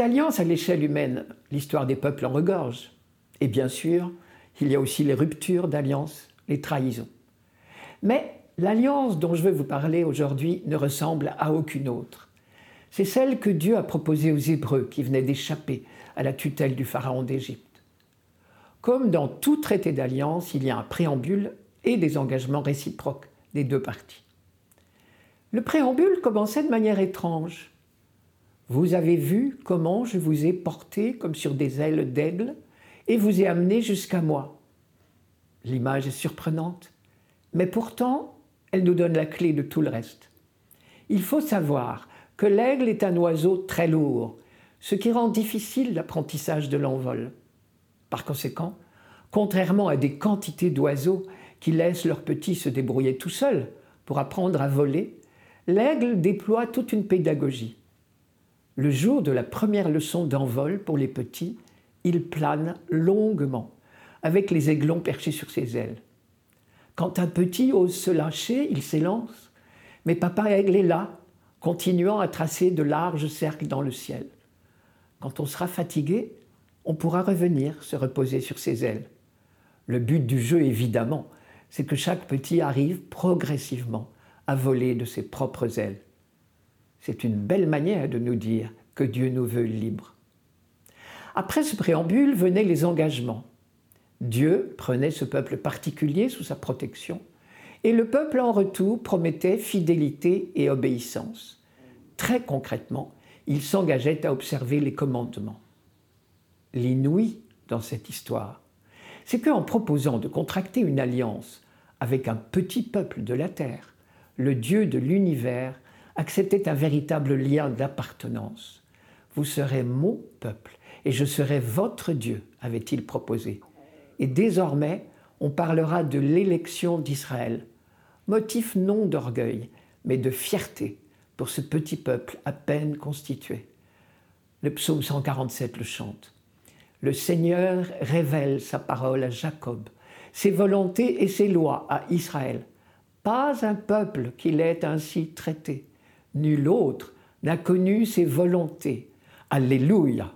Alliances à l'échelle humaine, l'histoire des peuples en regorge. Et bien sûr, il y a aussi les ruptures d'alliances, les trahisons. Mais l'alliance dont je veux vous parler aujourd'hui ne ressemble à aucune autre. C'est celle que Dieu a proposée aux Hébreux qui venaient d'échapper à la tutelle du Pharaon d'Égypte. Comme dans tout traité d'alliance, il y a un préambule et des engagements réciproques des deux parties. Le préambule commençait de manière étrange. Vous avez vu comment je vous ai porté comme sur des ailes d'aigle et vous ai amené jusqu'à moi. L'image est surprenante, mais pourtant, elle nous donne la clé de tout le reste. Il faut savoir que l'aigle est un oiseau très lourd, ce qui rend difficile l'apprentissage de l'envol. Par conséquent, contrairement à des quantités d'oiseaux qui laissent leurs petits se débrouiller tout seuls pour apprendre à voler, l'aigle déploie toute une pédagogie. Le jour de la première leçon d'envol pour les petits, il plane longuement, avec les aiglons perchés sur ses ailes. Quand un petit ose se lâcher, il s'élance, mais papa aigle est là, continuant à tracer de larges cercles dans le ciel. Quand on sera fatigué, on pourra revenir se reposer sur ses ailes. Le but du jeu, évidemment, c'est que chaque petit arrive progressivement à voler de ses propres ailes. C'est une belle manière de nous dire que Dieu nous veut libres. Après ce préambule venaient les engagements. Dieu prenait ce peuple particulier sous sa protection, et le peuple en retour promettait fidélité et obéissance. Très concrètement, il s'engageait à observer les commandements. L'inouï dans cette histoire, c'est qu'en proposant de contracter une alliance avec un petit peuple de la terre, le Dieu de l'univers acceptait un véritable lien d'appartenance. Vous serez mon peuple et je serai votre Dieu, avait-il proposé. Et désormais, on parlera de l'élection d'Israël, motif non d'orgueil, mais de fierté pour ce petit peuple à peine constitué. Le psaume 147 le chante. Le Seigneur révèle sa parole à Jacob, ses volontés et ses lois à Israël. Pas un peuple qui l'ait ainsi traité. Nul autre n'a connu ses volontés. Alléluia.